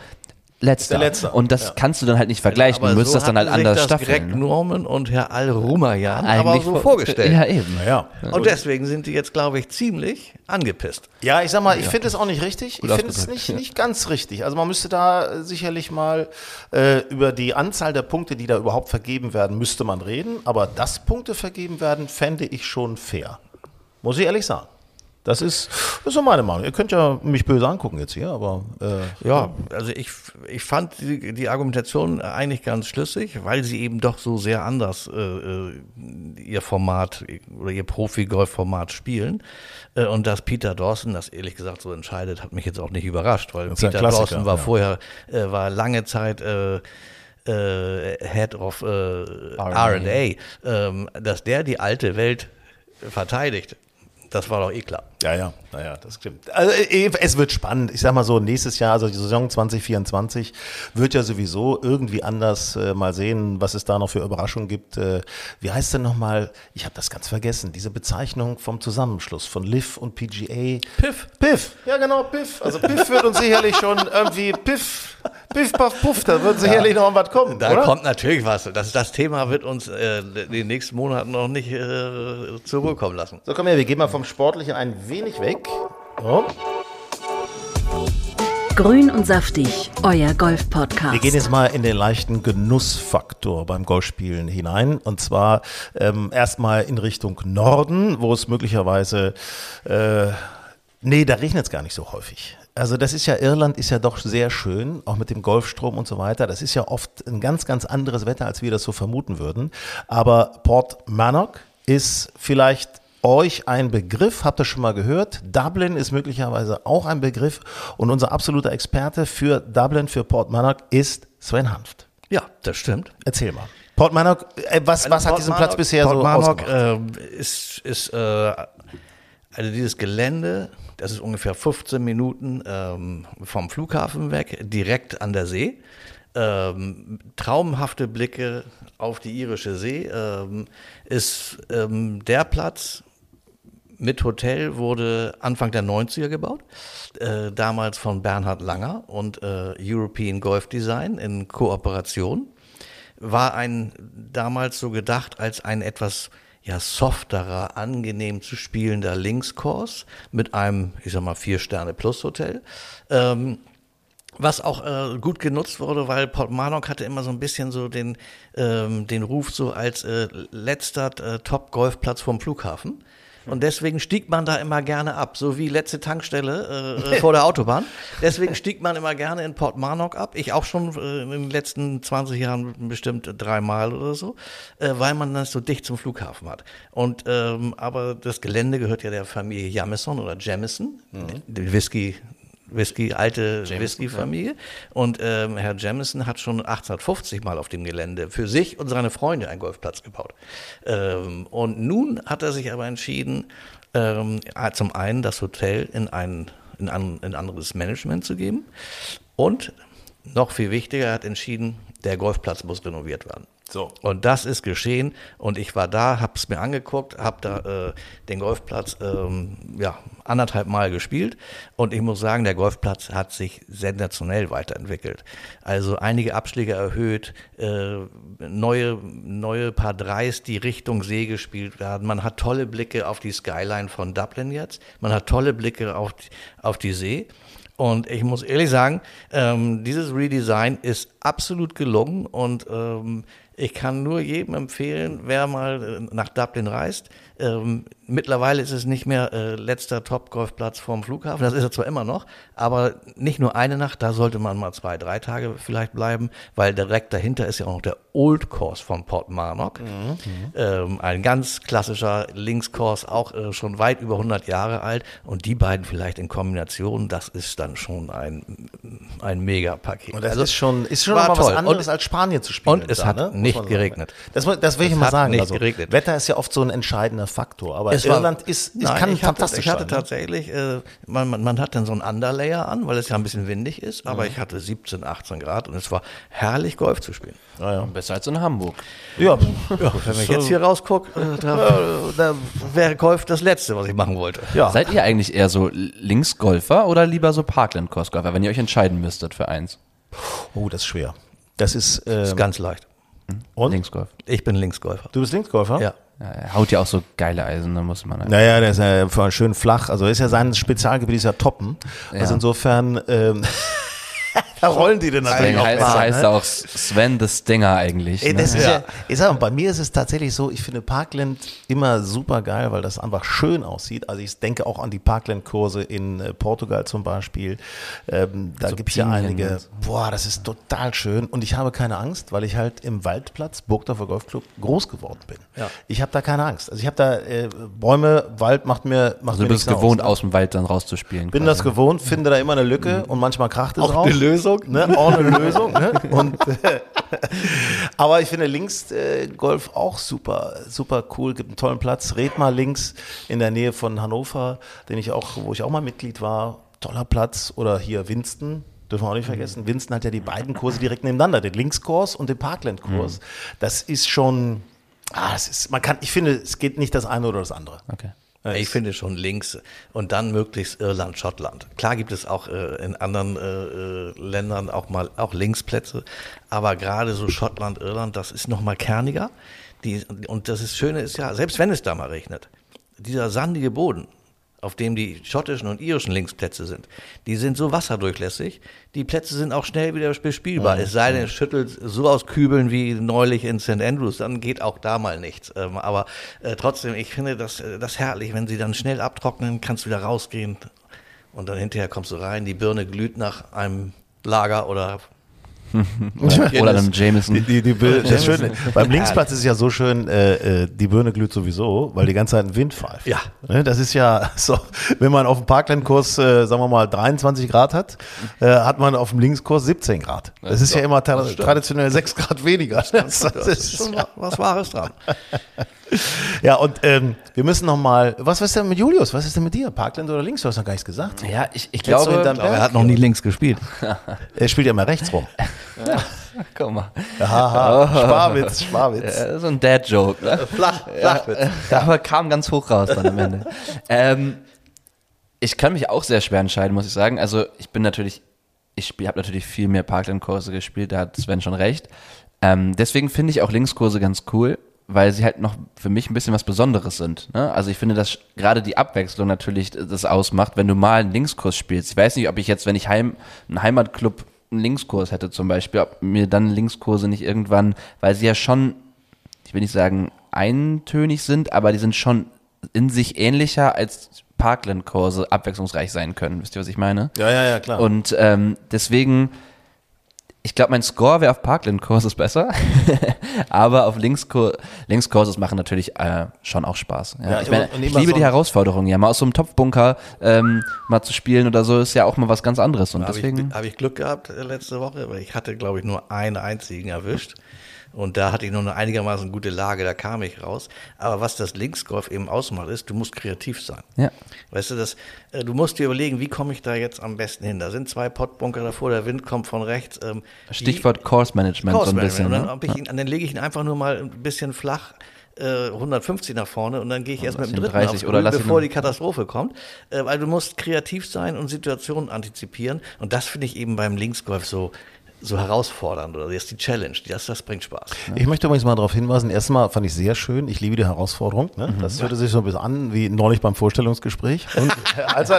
letzter. Der Letzte, Und das ja. kannst du dann halt nicht vergleichen. Aber du müsstest das dann halt anders das Greg staffeln. ne? Norman und Herr Al Rumayan aber Eigentlich so vor- vorgestellt. Ja, eben. ja. Und deswegen sind die jetzt, glaube ich, ziemlich angepisst. Ja, ich sag mal, ich finde es auch nicht richtig. Gut ich finde es nicht, ja. nicht ganz richtig. Also man müsste da äh, sicherlich mal äh, über die Anzahl der Punkte, die da überhaupt vergeben werden, müsste man reden. Aber dass Punkte vergeben werden, fände ich schon fair. Muss ich ehrlich sagen. Das ist, das ist so meine Meinung. Ihr könnt ja mich böse angucken jetzt hier, aber äh, Ja, also ich, ich fand die, die Argumentation eigentlich ganz schlüssig, weil sie eben doch so sehr anders äh, äh, ihr Format oder ihr Profi-Golf-Format spielen. Äh, und dass Peter Dawson das ehrlich gesagt so entscheidet, hat mich jetzt auch nicht überrascht, weil Peter Dawson war ja. vorher, äh, war lange Zeit äh, Head of R&A, ähm, dass der die alte Welt verteidigt. Das war doch eh klar. Ja, ja, naja, das stimmt. Also, äh, es wird spannend. Ich sag mal so, nächstes Jahr, also die Saison 2024, wird ja sowieso irgendwie anders. Äh, mal sehen, was es da noch für Überraschungen gibt. Äh, wie heißt denn nochmal, ich habe das ganz vergessen, diese Bezeichnung vom Zusammenschluss von Liv und PGA. Piff. Piff, ja genau, Piff. Also Piff wird uns sicherlich schon irgendwie, Piff, Piff, Puff, Puff, da wird sicherlich noch was kommen, Da oder? kommt natürlich was. Das, das Thema wird uns äh, in den nächsten Monaten noch nicht äh, zurückkommen lassen. So, komm her, wir gehen mal vom Sportlichen ein wenig weg. So. Grün und saftig, euer Golf-Podcast. Wir gehen jetzt mal in den leichten Genussfaktor beim Golfspielen hinein. Und zwar ähm, erstmal in Richtung Norden, wo es möglicherweise, äh, nee, da regnet es gar nicht so häufig. Also das ist ja, Irland ist ja doch sehr schön, auch mit dem Golfstrom und so weiter. Das ist ja oft ein ganz, ganz anderes Wetter, als wir das so vermuten würden. Aber Port Mannock ist vielleicht euch ein Begriff, habt ihr schon mal gehört. Dublin ist möglicherweise auch ein Begriff und unser absoluter Experte für Dublin, für Port Mannock ist Sven Hanft. Ja, das stimmt. Erzähl mal. Port Mannock, äh, was, was hat diesen Platz bisher Port so Mannock, ausgemacht? äh, ist, ist äh, also dieses Gelände, das ist ungefähr 15 Minuten ähm, vom Flughafen weg, direkt an der See. Ähm, traumhafte Blicke auf die irische See. Ähm, ist ähm, der Platz, mit Hotel wurde Anfang der 90er gebaut, äh, damals von Bernhard Langer und äh, European Golf Design in Kooperation. War ein damals so gedacht als ein etwas ja softerer, angenehm zu spielender Linkskurs mit einem, ich sag mal, vier Sterne plus Hotel. Ähm, was auch äh, gut genutzt wurde, weil Port Marnock hatte immer so ein bisschen so den, ähm, den Ruf so als äh, letzter äh, Top-Golfplatz vom Flughafen. Und deswegen stieg man da immer gerne ab, so wie letzte Tankstelle äh, vor der Autobahn. Deswegen stieg man immer gerne in Port Marnock ab. Ich auch schon äh, in den letzten 20 Jahren bestimmt dreimal oder so, äh, weil man das so dicht zum Flughafen hat. Und ähm, aber das Gelände gehört ja der Familie Jamison oder Jamison, mhm. Whisky Whisky, alte Whisky-Familie. Und ähm, Herr Jamison hat schon 1850 mal auf dem Gelände für sich und seine Freunde einen Golfplatz gebaut. Ähm, und nun hat er sich aber entschieden, ähm, zum einen das Hotel in ein, in ein in anderes Management zu geben und noch viel wichtiger, er hat entschieden, der Golfplatz muss renoviert werden. So. Und das ist geschehen und ich war da, habe es mir angeguckt, habe da äh, den Golfplatz ähm, ja, anderthalb Mal gespielt und ich muss sagen, der Golfplatz hat sich sensationell weiterentwickelt. Also einige Abschläge erhöht, äh, neue, neue Paar Dreis, die Richtung See gespielt werden. Man hat tolle Blicke auf die Skyline von Dublin jetzt, man hat tolle Blicke auf, auf die See. Und ich muss ehrlich sagen, ähm, dieses Redesign ist absolut gelungen und ähm, ich kann nur jedem empfehlen, wer mal äh, nach Dublin reist. Ähm, mittlerweile ist es nicht mehr äh, letzter Top-Golfplatz vorm Flughafen. Das ist er zwar immer noch, aber nicht nur eine Nacht, da sollte man mal zwei, drei Tage vielleicht bleiben, weil direkt dahinter ist ja auch noch der Old Course von Port Marnock. Mhm. Ähm, ein ganz klassischer Linkskurs, auch äh, schon weit über 100 Jahre alt. Und die beiden vielleicht in Kombination, das ist dann schon ein, ein Mega-Paket. Und das also, ist schon, ist schon mal was anderes und, als Spanien zu spielen. Und es da, hat ne? nicht geregnet. Das, das will ich es mal sagen. Nicht also, geregnet. Wetter ist ja oft so ein entscheidender Faktor. Aber es Irland war, ist, nein, kann ich fantastisch hatte, Ich hatte sein, tatsächlich, äh, man, man, man, hat dann so ein Underlayer an, weil es ja ein bisschen windig ist, aber mhm. ich hatte 17, 18 Grad und es war herrlich, Golf zu spielen. Ah, ja. Besser als in Hamburg. Ja, ja wenn ich jetzt hier rausgucke, äh, da, da wäre Golf das Letzte, was ich machen wollte. Ja. Seid ihr eigentlich eher so Linksgolfer oder lieber so Parkland-Kursgolfer, wenn ihr euch entscheiden müsstet für eins? Oh, das ist schwer. Das ist, ähm, das ist ganz leicht. Und? Linksgolf. Ich bin Linksgolfer. Du bist Linksgolfer? Ja. ja. Er haut ja auch so geile Eisen, da muss man. Einfach. Naja, der ist ja schön flach. Also ist ja sein Spezialgebiet ist ja Toppen. Ja. Also insofern. Ähm, da rollen die denn natürlich auch heißt, mal, heißt ne? auch Sven the Stinger eigentlich. Ey, das ne? ist ja, ich sag mal, bei mir ist es tatsächlich so, ich finde Parkland immer super geil, weil das einfach schön aussieht. Also ich denke auch an die Parkland-Kurse in äh, Portugal zum Beispiel. Ähm, da so gibt es ja einige. Boah, das ist total schön. Und ich habe keine Angst, weil ich halt im Waldplatz Burgdorfer Golfclub groß geworden bin. Ja. Ich habe da keine Angst. Also ich habe da äh, Bäume, Wald macht mir macht Also du bist gewohnt, aus, ne? aus dem Wald dann rauszuspielen. Bin quasi. das gewohnt, finde da immer eine Lücke mhm. und manchmal kracht es auch. Auch Lösung. Ne? Auch eine Lösung. Ne? Und, äh, aber ich finde links äh, Golf auch super, super cool. Gibt einen tollen Platz. Red mal links in der Nähe von Hannover, den ich auch, wo ich auch mal Mitglied war. Toller Platz. Oder hier Winston, dürfen wir auch nicht vergessen. Winston hat ja die beiden Kurse direkt nebeneinander, den Linkskurs und den Parkland-Kurs. Mhm. Das ist schon, ah, das ist, man kann, ich finde, es geht nicht das eine oder das andere. Okay. Ich finde schon links und dann möglichst Irland, Schottland. Klar gibt es auch äh, in anderen äh, äh, Ländern auch mal auch Linksplätze, aber gerade so Schottland, Irland, das ist noch mal kerniger. Die, und das ist Schöne ist ja, selbst wenn es da mal regnet, dieser sandige Boden, auf dem die schottischen und irischen Linksplätze sind, die sind so wasserdurchlässig, die Plätze sind auch schnell wieder bespielbar. Mhm. Es sei denn, es schüttelt so aus Kübeln wie neulich in St. Andrews, dann geht auch da mal nichts. Ähm, aber äh, trotzdem, ich finde das, äh, das herrlich, wenn sie dann schnell abtrocknen, kannst du wieder rausgehen und dann hinterher kommst du rein, die Birne glüht nach einem Lager oder oder, einem Jameson. Die, die, die, das Schöne, beim Linksplatz ist es ja so schön, äh, äh, die Birne glüht sowieso, weil die ganze Zeit ein Wind pfeift. Ja. Ne, das ist ja so, wenn man auf dem Parklandkurs, äh, sagen wir mal, 23 Grad hat, äh, hat man auf dem Linkskurs 17 Grad. Das, ist ja immer tra traditionell 6 Grad weniger. Das, das, das ist schon ja. was Wahres dran. Ja, und ähm, wir müssen noch mal, was ist denn mit Julius? Was ist denn mit dir? Parkland oder links? Du hast noch gar nichts gesagt. Ja, ich, ich glaube, glaube er hat noch nie links gespielt. er spielt ja immer rechts rum. Ja. Guck mal. Haha, Sparwitz, Sparwitz. Ja, so ein Dad-Joke. Ne? Flach, Flachwitz. Ja, aber kam ganz hoch raus dann am Ende. ähm, ich kann mich auch sehr schwer entscheiden, muss ich sagen. Also ich bin natürlich, ich habe natürlich viel mehr Parkland-Kurse gespielt, da hat Sven schon recht. Ähm, deswegen finde ich auch Linkskurse ganz cool weil sie halt noch für mich ein bisschen was Besonderes sind. Ne? Also ich finde, dass gerade die Abwechslung natürlich das ausmacht, wenn du mal einen Linkskurs spielst. Ich weiß nicht, ob ich jetzt, wenn ich heim, einen Heimatclub einen Linkskurs hätte zum Beispiel, ob mir dann Linkskurse nicht irgendwann, weil sie ja schon, ich will nicht sagen eintönig sind, aber die sind schon in sich ähnlicher als Parkland-Kurse abwechslungsreich sein können. Wisst ihr, was ich meine? Ja, ja, ja, klar. Und ähm, deswegen ich glaube, mein Score wäre auf Parkland-Courses besser, aber auf Links-Courses machen natürlich äh, schon auch Spaß. Ja. ja ich, meine, ich liebe die Herausforderung, ja, mal aus so einem Topfbunker ähm, mal zu spielen oder so, ist ja auch mal was ganz anderes. Und hab deswegen habe ich Glück gehabt äh, letzte Woche, weil ich hatte, glaube ich, nur einen einzigen erwischt. Und da hatte ich nur eine einigermaßen gute Lage, da kam ich raus. Aber was das Linksgolf eben ausmacht, ist, du musst kreativ sein. Ja. Weißt du, das, äh, du musst dir überlegen, wie komme ich da jetzt am besten hin? Da sind zwei Pottbunker davor, der Wind kommt von rechts. Ähm, Stichwort Course Management Course so ein bisschen. Management. Und dann, ne? dann lege ich ihn einfach nur mal ein bisschen flach 150 äh, nach vorne und dann gehe ich erst mit dem dritten 30 aufs oder bevor die Katastrophe kommt. Äh, weil du musst kreativ sein und Situationen antizipieren. Und das finde ich eben beim Linksgolf so, so herausfordernd oder ist die Challenge, das, das bringt Spaß. Ne? Ich möchte übrigens mal darauf hinweisen, erstmal fand ich sehr schön, ich liebe die Herausforderung. Ne? Mhm. Das hörte sich so ein bisschen an wie neulich beim Vorstellungsgespräch. Und, also,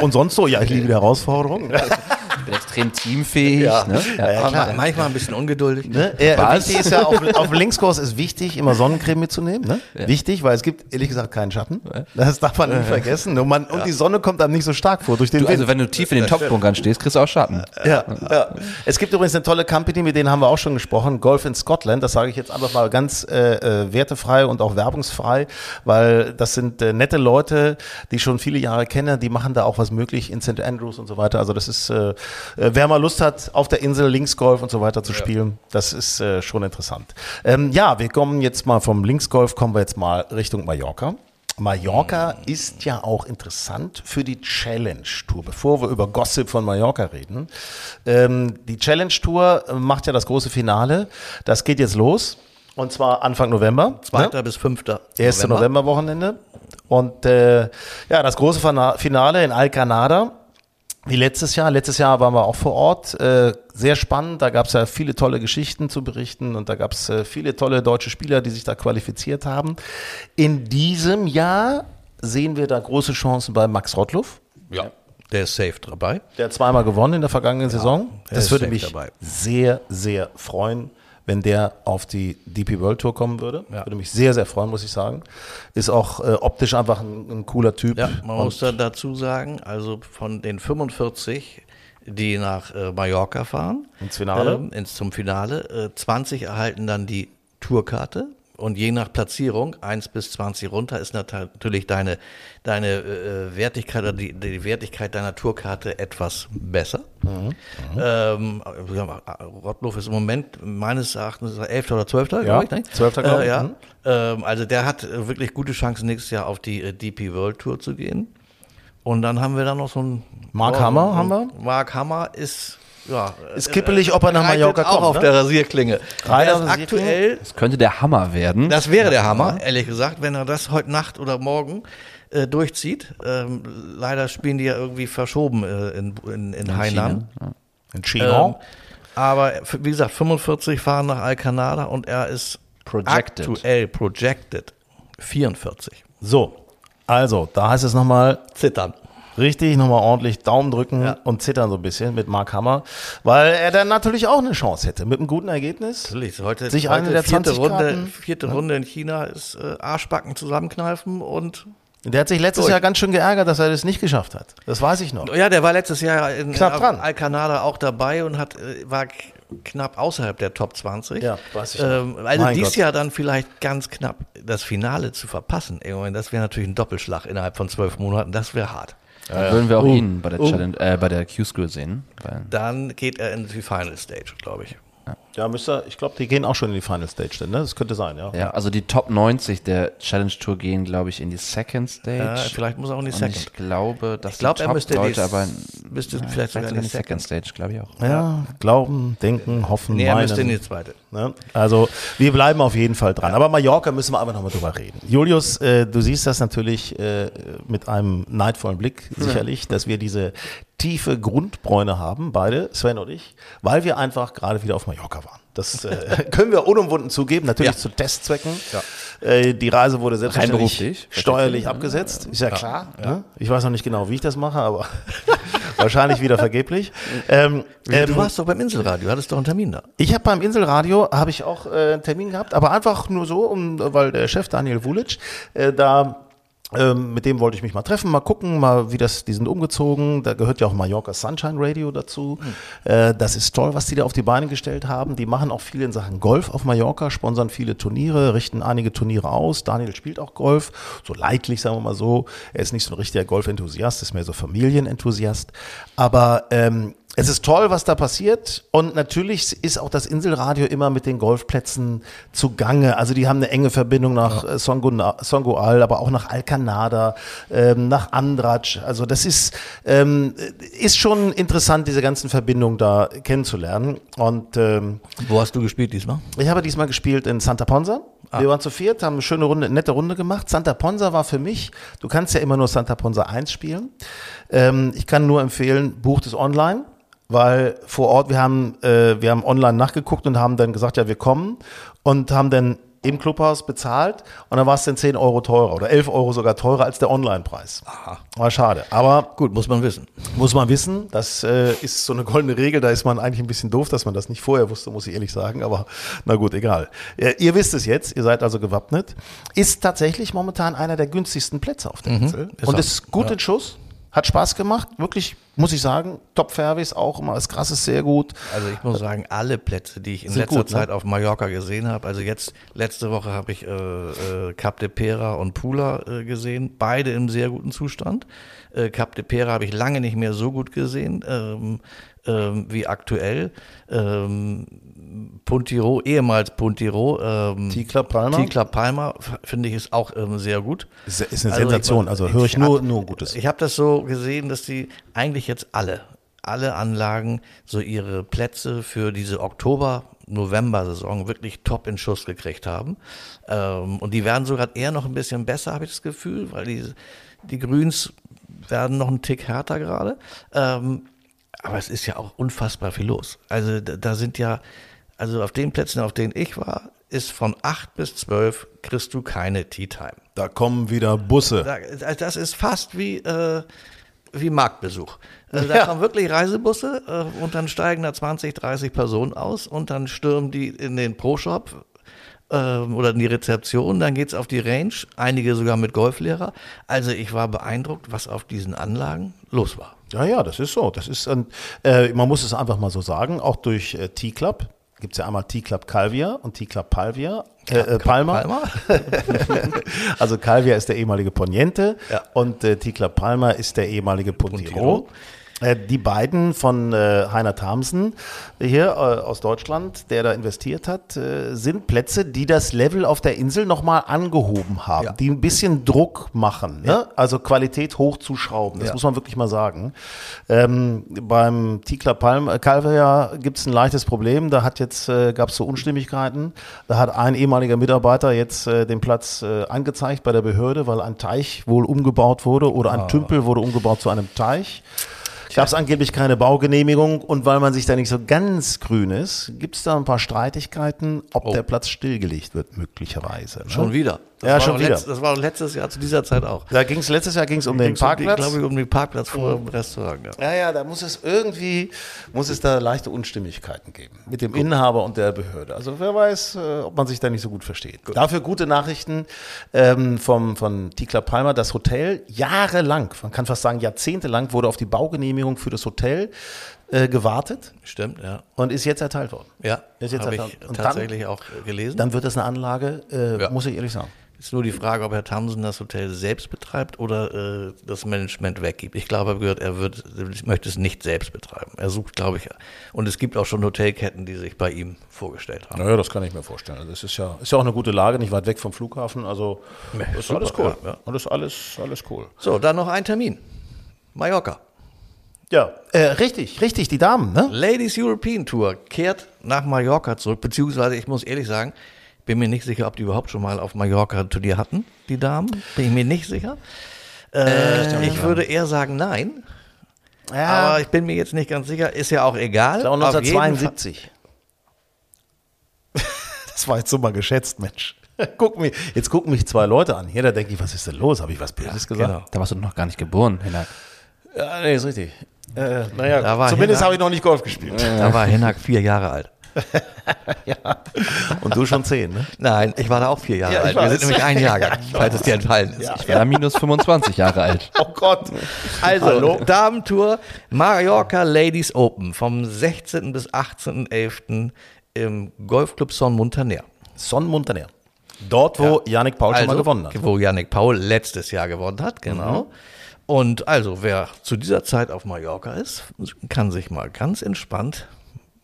und sonst so, ja, ich liebe die Herausforderung. Ich bin extrem teamfähig. Ja. Ne? Ja, ja, klar. Manchmal ein bisschen ungeduldig. Ne? Ja, wichtig ist ja, auf, auf dem Linkskurs ist wichtig, immer Sonnencreme mitzunehmen. Ne? Wichtig, weil es gibt ehrlich gesagt keinen Schatten. Das darf man nicht vergessen. Und, man, und die Sonne kommt einem nicht so stark vor durch den du, Also wenn du tief in den Topbunkern stehst, kriegst du auch Schatten. Ja, ja. Es gibt übrigens eine tolle Company, mit denen haben wir auch schon gesprochen, Golf in Scotland. Das sage ich jetzt einfach mal ganz äh, äh, wertefrei und auch werbungsfrei, weil das sind äh, nette Leute, die schon viele Jahre kennen. Die machen da auch was möglich in St. Andrews und so weiter. Also das ist, äh wer mal Lust hat, auf der Insel Linksgolf und so weiter zu ja. spielen, das ist äh, schon interessant. Ähm, ja, wir kommen jetzt mal vom Linksgolf, kommen wir jetzt mal Richtung Mallorca. Mallorca ist ja auch interessant für die Challenge Tour. Bevor wir über Gossip von Mallorca reden. Ähm, die Challenge Tour macht ja das große Finale. Das geht jetzt los. Und zwar Anfang November. 2. Ne? bis 5. Erste Novemberwochenende. Und äh, ja, das große Finale in Alcanada wie letztes Jahr. Letztes Jahr waren wir auch vor Ort. Äh, sehr spannend. Da gab es ja viele tolle Geschichten zu berichten und da gab es äh, viele tolle deutsche Spieler, die sich da qualifiziert haben. In diesem Jahr sehen wir da große Chancen bei Max Rottluff. Ja. Der ist safe dabei. Der hat zweimal gewonnen in der vergangenen ja, Saison. Das würde mich dabei. sehr, sehr freuen wenn der auf die DP World Tour kommen würde. Ja. Würde mich sehr, sehr freuen, muss ich sagen. Ist auch äh, optisch einfach ein, ein, cooler Typ. Ja, man muss da dazu sagen, also von den 45, die nach äh, Mallorca fahren, ins Finale, ähm, ins, zum Finale, äh, 20 erhalten dann die Tourkarte und je nach Platzierung, 1 bis 20 runter, ist natürlich deine, deine äh, Wertigkeit oder die, die Wertigkeit deiner Tourkarte etwas besser. Mhm. Ähm, ja, Rottluff ist im Moment meines Erachtens 11. oder 12. Ja, glaube ich. Ne? 12. Glaube. Äh, ja. Mhm. Ähm, also der hat wirklich gute Chancen, nächstes Jahr auf die äh, DP World Tour zu gehen. Und dann haben wir da noch so einen Mark oh, Hammer haben wir. Mark Hammer ist ja, ist kippelig, ob er nach Mallorca kommt. Auch auf ne? der Rasierklinge. Rein aktuell. Das könnte der Hammer werden. Das wäre der Hammer, ehrlich gesagt, wenn er das heute Nacht oder morgen äh, durchzieht. Ähm, leider spielen die ja irgendwie verschoben äh, in, in, in, in Hainan. Ja. In China. Ähm, aber wie gesagt, 45 fahren nach Alcanada und er ist projected. aktuell projected 44. So, Also, da heißt es nochmal zittern. Richtig, nochmal ordentlich Daumen drücken ja. und zittern so ein bisschen mit Mark Hammer, weil er dann natürlich auch eine Chance hätte mit einem guten Ergebnis. Natürlich, heute, sich heute eine der vierte, Runde, vierte ja. Runde in China ist äh, Arschbacken zusammenkneifen und der hat sich letztes durch. Jahr ganz schön geärgert, dass er das nicht geschafft hat. Das weiß ich noch. Ja, der war letztes Jahr in Knapp dran. Alcanada auch dabei und hat, äh, war knapp außerhalb der Top 20. Ja, weiß ich. Ähm, also mein dieses Gott. Jahr dann vielleicht ganz knapp das Finale zu verpassen. Das wäre natürlich ein Doppelschlag innerhalb von zwölf Monaten. Das wäre hart. Ja, ja. Würden wir auch oh. ihn bei der, oh. Challenge, äh, bei der Q-School sehen. Dann geht er in die Final Stage, glaube ich. Ja, müsste, ich glaube, die gehen auch schon in die Final Stage, denn, ne? Das könnte sein, ja. Ja, also die Top 90 der Challenge Tour gehen, glaube ich, in die Second Stage. Ja, vielleicht muss er auch in die Second. Und ich glaube, dass ich glaub, die Top Leute aber müsste ja, vielleicht sogar in die Second Stage, glaube ich auch. Ja, ja, glauben, denken, hoffen, nee, er meinen. müsste in die zweite. Ne? Also, wir bleiben auf jeden Fall dran. Aber Mallorca müssen wir aber nochmal drüber reden. Julius, äh, du siehst das natürlich äh, mit einem neidvollen Blick sicherlich, dass wir diese tiefe Grundbräune haben, beide, Sven und ich, weil wir einfach gerade wieder auf Mallorca waren. Das äh, können wir unumwunden zugeben, natürlich ja. zu Testzwecken. Ja. Äh, die Reise wurde selbstverständlich steuerlich abgesetzt, ist ja, ja klar. Ne? Ich weiß noch nicht genau, wie ich das mache, aber wahrscheinlich wieder vergeblich. Ähm, du ähm, warst doch beim Inselradio, hattest doch einen Termin da. Ich habe beim Inselradio habe ich auch äh, einen Termin gehabt, aber einfach nur so, um, weil der Chef Daniel Vulic äh, da ähm, mit dem wollte ich mich mal treffen, mal gucken, mal wie das, die sind umgezogen. Da gehört ja auch Mallorca Sunshine Radio dazu. Mhm. Äh, das ist toll, was die da auf die Beine gestellt haben. Die machen auch viel in Sachen Golf auf Mallorca, sponsern viele Turniere, richten einige Turniere aus. Daniel spielt auch Golf, so leidlich, sagen wir mal so. Er ist nicht so ein richtiger Golfenthusiast, ist mehr so Familienenthusiast. Aber ähm, es ist toll, was da passiert. Und natürlich ist auch das Inselradio immer mit den Golfplätzen zugange. Also die haben eine enge Verbindung nach ja. Äh, Songoal, aber auch nach Alcanada, ähm, nach Andratsch. Also das ist, ähm, ist schon interessant, diese ganzen Verbindungen da kennenzulernen. Und ähm, Wo hast du gespielt diesmal? Ich habe diesmal gespielt in Santa Ponsa. Ah. Wir waren zu viert, haben eine schöne Runde, nette Runde gemacht. Santa Ponsa war für mich, du kannst ja immer nur Santa Ponsa 1 spielen. Ähm, ich kann nur empfehlen, bucht es online weil vor Ort, wir haben, äh, wir haben online nachgeguckt und haben dann gesagt, ja, wir kommen und haben dann im Clubhaus bezahlt und dann war es dann 10 Euro teurer oder 11 Euro sogar teurer als der Online-Preis. War schade. Aber gut, muss man wissen. Muss man wissen. Das äh, ist so eine goldene Regel. Da ist man eigentlich ein bisschen doof, dass man das nicht vorher wusste, muss ich ehrlich sagen. Aber na gut, egal. Äh, ihr wisst es jetzt. Ihr seid also gewappnet. Ist tatsächlich momentan einer der günstigsten Plätze auf der mhm, Insel. Ist und ist gut ja. in Schuss. Hat Spaß gemacht, wirklich, muss ich sagen. Top Fairways auch immer, das Gras ist sehr gut. Also ich muss sagen, alle Plätze, die ich in letzter gut, ne? Zeit ne? auf Mallorca gesehen habe, also jetzt, letzte Woche habe ich äh, äh, Cap de Pera und Pula äh, gesehen, beide im sehr guten Zustand. Äh, Cap de Pera habe ich lange nicht mehr so gut gesehen ähm, ähm, wie aktuell. Ähm, Puntiro, ehemals Puntiro. Ähm, Tikla Palma. Tikla Palma, finde ich, ist auch ähm, sehr gut. Ist, ist eine also Sensation, ich, also höre ich, ich nur, hab, nur Gutes. Ich habe das so gesehen, dass die eigentlich jetzt alle, alle Anlagen so ihre Plätze für diese Oktober, November-Saison wirklich top in Schuss gekriegt haben. Ähm, und die werden sogar eher noch ein bisschen besser, habe ich das Gefühl, weil die, die Grüns werden noch einen Tick härter gerade. Ähm, aber es ist ja auch unfassbar viel los. Also da, da sind ja also auf den Plätzen, auf denen ich war, ist von 8 bis 12 kriegst du keine Tea Time. Da kommen wieder Busse. Da, das ist fast wie, äh, wie Marktbesuch. Also da ja. kommen wirklich Reisebusse äh, und dann steigen da 20, 30 Personen aus und dann stürmen die in den Pro-Shop äh, oder in die Rezeption, dann geht es auf die Range, einige sogar mit Golflehrer. Also ich war beeindruckt, was auf diesen Anlagen los war. Ja, ja, das ist so. Das ist, äh, man muss es einfach mal so sagen, auch durch äh, T-Club gibt es ja einmal T-Club Calvia und T-Club Palvia. Äh, äh, Palma. Palma? also Calvia ist der ehemalige Poniente ja. und äh, T-Club Palma ist der ehemalige Puntiro. Puntiro. Äh, die beiden von äh, Heiner Thamsen hier äh, aus Deutschland, der da investiert hat, äh, sind Plätze, die das Level auf der Insel nochmal angehoben haben, ja. die ein bisschen Druck machen, ne? ja. also Qualität hochzuschrauben, das ja. muss man wirklich mal sagen. Ähm, beim Tikla Palm äh, Calvia gibt es ein leichtes Problem, da hat jetzt, äh, gab es so Unstimmigkeiten, da hat ein ehemaliger Mitarbeiter jetzt den Platz angezeigt bei der Behörde, weil ein Teich wohl umgebaut wurde oder ein ah. Tümpel wurde umgebaut zu einem Teich. Gab es angeblich keine Baugenehmigung und weil man sich da nicht so ganz grün ist, gibt es da ein paar Streitigkeiten, ob oh. der Platz stillgelegt wird, möglicherweise. Ne? Schon wieder. Das ja, schon wieder. Letzt, das war letztes Jahr zu dieser Zeit auch. Da ging es letztes Jahr ging's um ging's den Parkplatz. Um glaube ich, um den Parkplatz vor dem Restaurant. Ja. ja, ja, da muss es irgendwie, muss es da leichte Unstimmigkeiten geben mit dem gut. Inhaber und der Behörde. Also wer weiß, äh, ob man sich da nicht so gut versteht. Gut. Dafür gute Nachrichten ähm, vom, von Tikla Palmer. Das Hotel jahrelang, man kann fast sagen jahrzehntelang, wurde auf die Baugenehmigung für das Hotel äh, gewartet. Stimmt, ja. Und ist jetzt erteilt worden. Ja, ist jetzt habe ich tatsächlich dann, auch gelesen. Dann wird das eine Anlage, äh, ja. muss ich ehrlich sagen. Ist nur die Frage, ob Herr Thamsen das Hotel selbst betreibt oder äh, das Management weggibt. Ich glaube, er, wird, er wird, möchte es nicht selbst betreiben. Er sucht, glaube ich, und es gibt auch schon Hotelketten, die sich bei ihm vorgestellt haben. Naja, das kann ich mir vorstellen. Also es ist ja, ist ja auch eine gute Lage, nicht weit weg vom Flughafen. Also ja, ist super, alles cool. Ja, ja. Alles, alles, alles cool. So, dann noch ein Termin. Mallorca. Ja, äh, richtig, richtig, die Damen, ne? Ladies European Tour kehrt nach Mallorca zurück, beziehungsweise ich muss ehrlich sagen, bin mir nicht sicher, ob die überhaupt schon mal auf Mallorca ein Turnier hatten, die Damen. Bin ich mir nicht sicher. Äh, ich würde eher sagen nein. Ja. Aber ich bin mir jetzt nicht ganz sicher. Ist ja auch egal. Das war 1972. das war jetzt so mal geschätzt, Mensch. Guck mich, jetzt gucken mich zwei Leute an. Hier, da denke ich, was ist denn los? Habe ich was Böses ja, gesagt? Genau. Da warst du noch gar nicht geboren, Hinak. Ja, nee, ist richtig. Äh, naja, zumindest habe ich noch nicht Golf gespielt. Da war Hinak vier Jahre alt. ja. Und du schon zehn, ne? Nein, ich war da auch vier Jahre ja, alt. Wir sind nämlich ein Jahrgang, ja, falls es dir entfallen ist. Ja. Ich war da minus 25 Jahre alt. Oh Gott. Also, Hallo. Damentour Mallorca Ladies Open vom 16. bis 18.11. im Golfclub Son Montaner. Son Montaner. Dort, wo ja. Yannick Paul also, schon mal also, gewonnen hat. Wo Yannick Paul letztes Jahr gewonnen hat, genau. Mhm. Und also, wer zu dieser Zeit auf Mallorca ist, kann sich mal ganz entspannt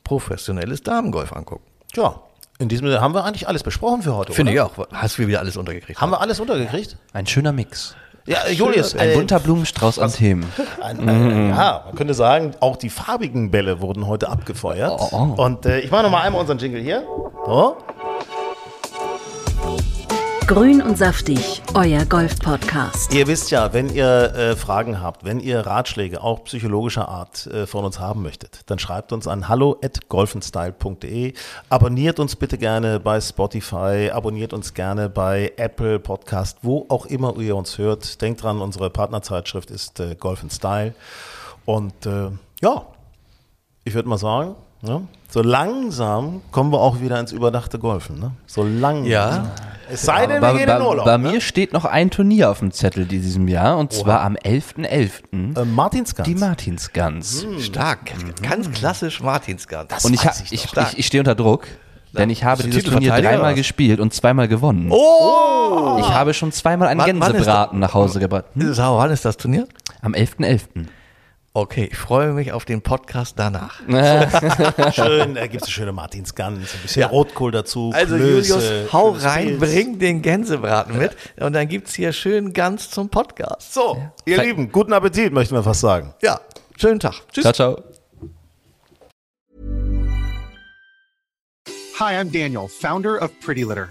professionelles Damengolf angucken. Ja, in diesem Sinne haben wir eigentlich alles besprochen für heute. Finde ich auch. Hast du wieder alles untergekriegt? Haben wir alles untergekriegt? Ein schöner Mix. Ja, Julius. Ein äh, bunter Blumenstrauß an Themen. Ein, ein, ja, man könnte sagen, auch die farbigen Bälle wurden heute abgefeuert. Oh, oh. Und äh, ich mache noch mal einmal unseren Jingle hier. So. Grün und saftig, euer Golf-Podcast. Ihr wisst ja, wenn ihr äh, Fragen habt, wenn ihr Ratschläge auch psychologischer Art äh, von uns haben möchtet, dann schreibt uns an hallo@golfenstyle.de. Abonniert uns bitte gerne bei Spotify, abonniert uns gerne bei Apple Podcast, wo auch immer ihr uns hört. Denkt dran, unsere Partnerzeitschrift ist äh, Golf Style. Und äh, ja, ich würde mal sagen, Ne? So langsam kommen wir auch wieder ins überdachte Golfen. Ne? So langsam. Ja. Es sei denn, wir gehen in Urlaub. Bei ne? mir steht noch ein Turnier auf dem Zettel diesem Jahr und Oha. zwar am 11.11. .11. Äh, Martinsgans. Die Martinsgans. Hm. Stark. Mhm. Ganz klassisch Martinsgans. Das und ich, ich, ich, ich, ich stehe unter Druck. Denn ich habe dieses Turnier dreimal gespielt und zweimal gewonnen. Oh! Ich habe schon zweimal einen wann, Gänsebraten wann nach Hause gebracht. Hm? Wann ist das Turnier? Am 11.11. .11. Okay, ich freue mich auf den Podcast danach. Schön, da gibt es eine schöne Martinsgans, ein bisschen ja. Rotkohl dazu. Also Klöße, Julius, hau rein, Pilz. bring den Gänsebraten mit und dann gibt es hier schön ganz zum Podcast. So, ja. ihr Fe Lieben, guten Appetit, möchten wir fast sagen. Ja, schönen Tag. Tschüss. Ciao, ciao. Hi, I'm Daniel, Founder of Pretty Litter.